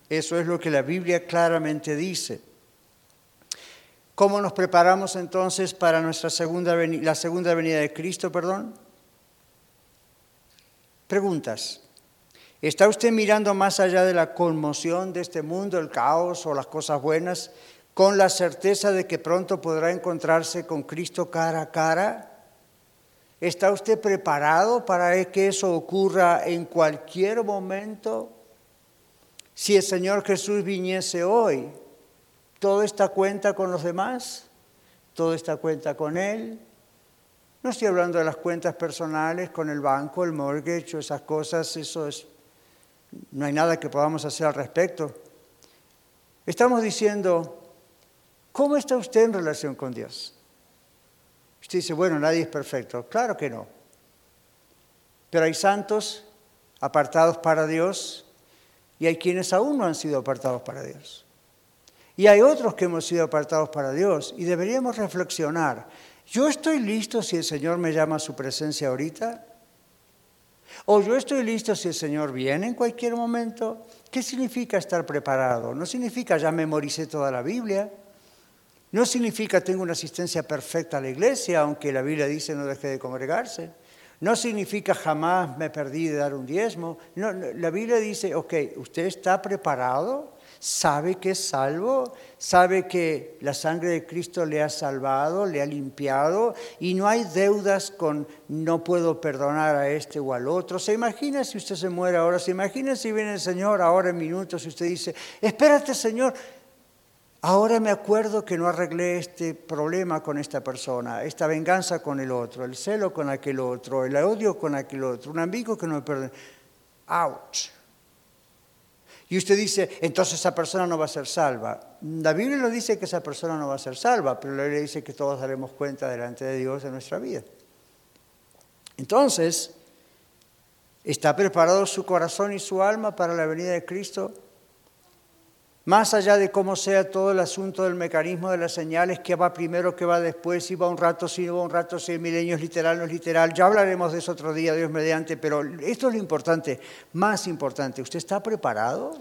Eso es lo que la Biblia claramente dice. ¿Cómo nos preparamos entonces para nuestra segunda la segunda venida de Cristo, perdón? Preguntas. ¿Está usted mirando más allá de la conmoción de este mundo, el caos o las cosas buenas, con la certeza de que pronto podrá encontrarse con Cristo cara a cara? ¿Está usted preparado para que eso ocurra en cualquier momento? Si el Señor Jesús viniese hoy, ¿todo está cuenta con los demás? ¿Todo está cuenta con Él? No estoy hablando de las cuentas personales con el banco, el mortgage o esas cosas, eso es, no hay nada que podamos hacer al respecto. Estamos diciendo, ¿cómo está usted en relación con Dios? Usted dice, bueno, nadie es perfecto. Claro que no. Pero hay santos apartados para Dios y hay quienes aún no han sido apartados para Dios. Y hay otros que hemos sido apartados para Dios y deberíamos reflexionar. ¿Yo estoy listo si el Señor me llama a su presencia ahorita? ¿O yo estoy listo si el Señor viene en cualquier momento? ¿Qué significa estar preparado? No significa ya memoricé toda la Biblia. No significa tengo una asistencia perfecta a la iglesia, aunque la Biblia dice no deje de congregarse. No significa jamás me perdí de dar un diezmo. No, la Biblia dice, ok, usted está preparado, sabe que es salvo, sabe que la sangre de Cristo le ha salvado, le ha limpiado y no hay deudas con no puedo perdonar a este o al otro. Se imagina si usted se muere ahora, se imagina si viene el Señor ahora en minutos y usted dice, espérate Señor, Ahora me acuerdo que no arreglé este problema con esta persona, esta venganza con el otro, el celo con aquel otro, el odio con aquel otro, un amigo que no me perdona. ¡Ouch! Y usted dice, entonces esa persona no va a ser salva. La Biblia no dice que esa persona no va a ser salva, pero la Biblia dice que todos daremos cuenta delante de Dios de nuestra vida. Entonces, ¿está preparado su corazón y su alma para la venida de Cristo? Más allá de cómo sea todo el asunto del mecanismo de las señales, qué va primero, qué va después, si va un rato, si no va un rato, si el milenio es literal, no es literal, ya hablaremos de eso otro día, Dios mediante, pero esto es lo importante, más importante, ¿usted está preparado?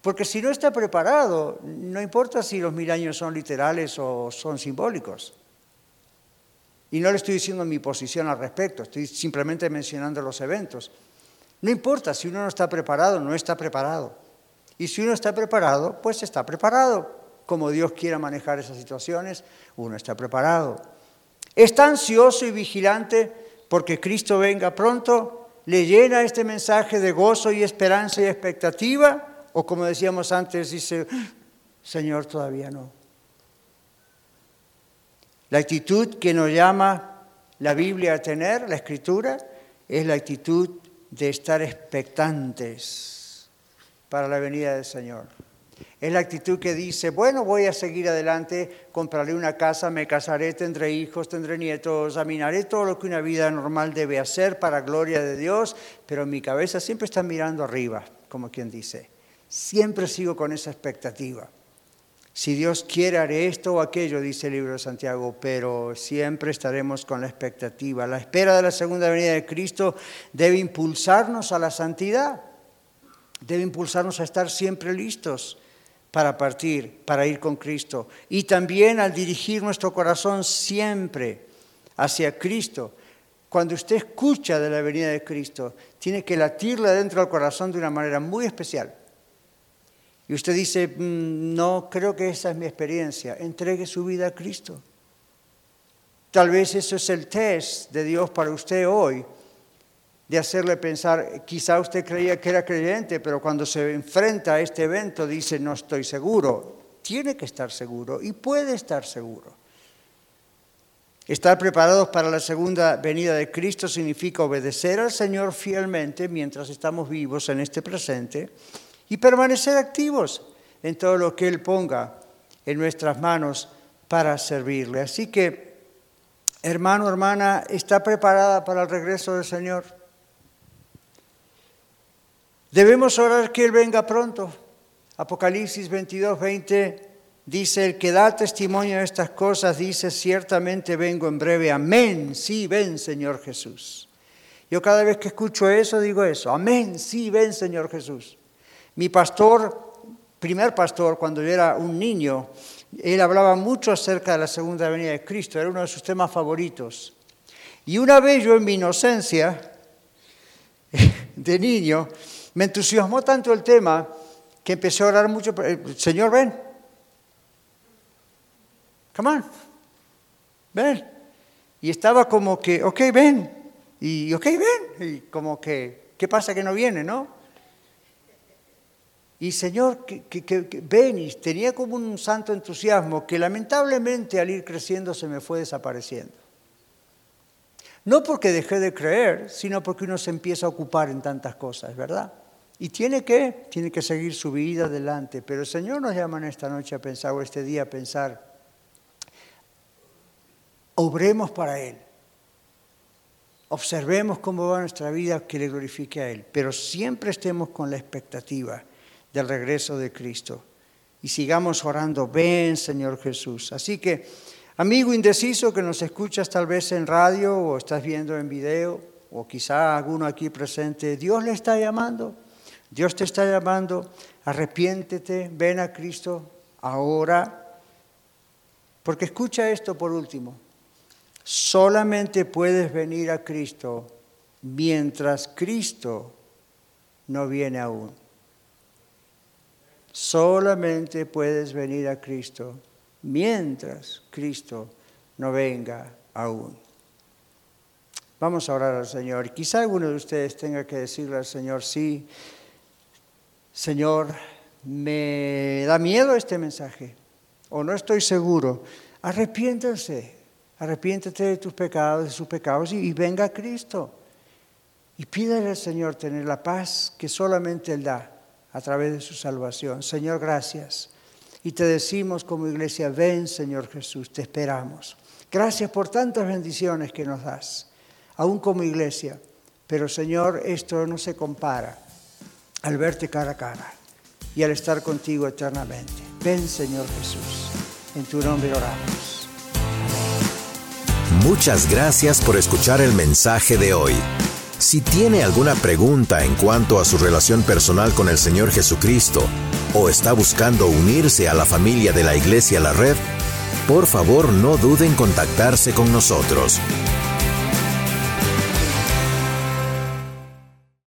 Porque si no está preparado, no importa si los mil años son literales o son simbólicos. Y no le estoy diciendo mi posición al respecto, estoy simplemente mencionando los eventos. No importa, si uno no está preparado, no está preparado. Y si uno está preparado, pues está preparado. Como Dios quiera manejar esas situaciones, uno está preparado. Está ansioso y vigilante porque Cristo venga pronto. ¿Le llena este mensaje de gozo y esperanza y expectativa? O como decíamos antes, dice, Señor, todavía no. La actitud que nos llama la Biblia a tener, la Escritura, es la actitud de estar expectantes para la venida del Señor. Es la actitud que dice, bueno, voy a seguir adelante, compraré una casa, me casaré, tendré hijos, tendré nietos, examinaré todo lo que una vida normal debe hacer para gloria de Dios, pero mi cabeza siempre está mirando arriba, como quien dice. Siempre sigo con esa expectativa. Si Dios quiere, haré esto o aquello, dice el libro de Santiago, pero siempre estaremos con la expectativa. La espera de la segunda venida de Cristo debe impulsarnos a la santidad, debe impulsarnos a estar siempre listos para partir, para ir con Cristo. Y también al dirigir nuestro corazón siempre hacia Cristo. Cuando usted escucha de la venida de Cristo, tiene que latirle dentro del corazón de una manera muy especial. Y usted dice, mm, no creo que esa es mi experiencia. Entregue su vida a Cristo. Tal vez eso es el test de Dios para usted hoy de hacerle pensar, quizá usted creía que era creyente, pero cuando se enfrenta a este evento dice, no estoy seguro. Tiene que estar seguro y puede estar seguro. Estar preparados para la segunda venida de Cristo significa obedecer al Señor fielmente mientras estamos vivos en este presente y permanecer activos en todo lo que Él ponga en nuestras manos para servirle. Así que, hermano, hermana, ¿está preparada para el regreso del Señor? Debemos orar que Él venga pronto. Apocalipsis 22, 20 dice, el que da testimonio de estas cosas dice, ciertamente vengo en breve. Amén. Sí, ven, Señor Jesús. Yo cada vez que escucho eso digo eso. Amén. Sí, ven, Señor Jesús. Mi pastor, primer pastor, cuando yo era un niño, él hablaba mucho acerca de la segunda venida de Cristo. Era uno de sus temas favoritos. Y una vez yo en mi inocencia de niño, me entusiasmó tanto el tema que empecé a orar mucho. Señor, ven. Come on. Ven. Y estaba como que, ok, ven. Y ok, ven. Y como que, ¿qué pasa que no viene, no? Y Señor, que, que, ven. Y tenía como un santo entusiasmo que lamentablemente al ir creciendo se me fue desapareciendo. No porque dejé de creer, sino porque uno se empieza a ocupar en tantas cosas, ¿verdad? Y tiene que, tiene que seguir su vida adelante. Pero el Señor nos llama en esta noche a pensar, o este día a pensar, obremos para Él. Observemos cómo va nuestra vida que le glorifique a Él. Pero siempre estemos con la expectativa del regreso de Cristo. Y sigamos orando, ven Señor Jesús. Así que, amigo indeciso que nos escuchas tal vez en radio o estás viendo en video, o quizá alguno aquí presente, Dios le está llamando. Dios te está llamando, arrepiéntete, ven a Cristo ahora. Porque escucha esto por último, solamente puedes venir a Cristo mientras Cristo no viene aún. Solamente puedes venir a Cristo mientras Cristo no venga aún. Vamos a orar al Señor. Quizá alguno de ustedes tenga que decirle al Señor, sí, Señor, me da miedo este mensaje o no estoy seguro. Arrepiéntense, arrepiéntete de tus pecados, de sus pecados y, venga a Cristo. Y pídale al Señor tener la paz que solamente Él da a través de su salvación. Señor, gracias. Y te decimos como iglesia, ven Señor Jesús, te esperamos. Gracias por tantas bendiciones que nos das, aún como iglesia. Pero Señor, esto no se compara al verte cara a cara y al estar contigo eternamente. Ven, Señor Jesús, en tu nombre oramos. Muchas gracias por escuchar el mensaje de hoy. Si tiene alguna pregunta en cuanto a su relación personal con el Señor Jesucristo o está buscando unirse a la familia de la Iglesia La Red, por favor no duden en contactarse con nosotros.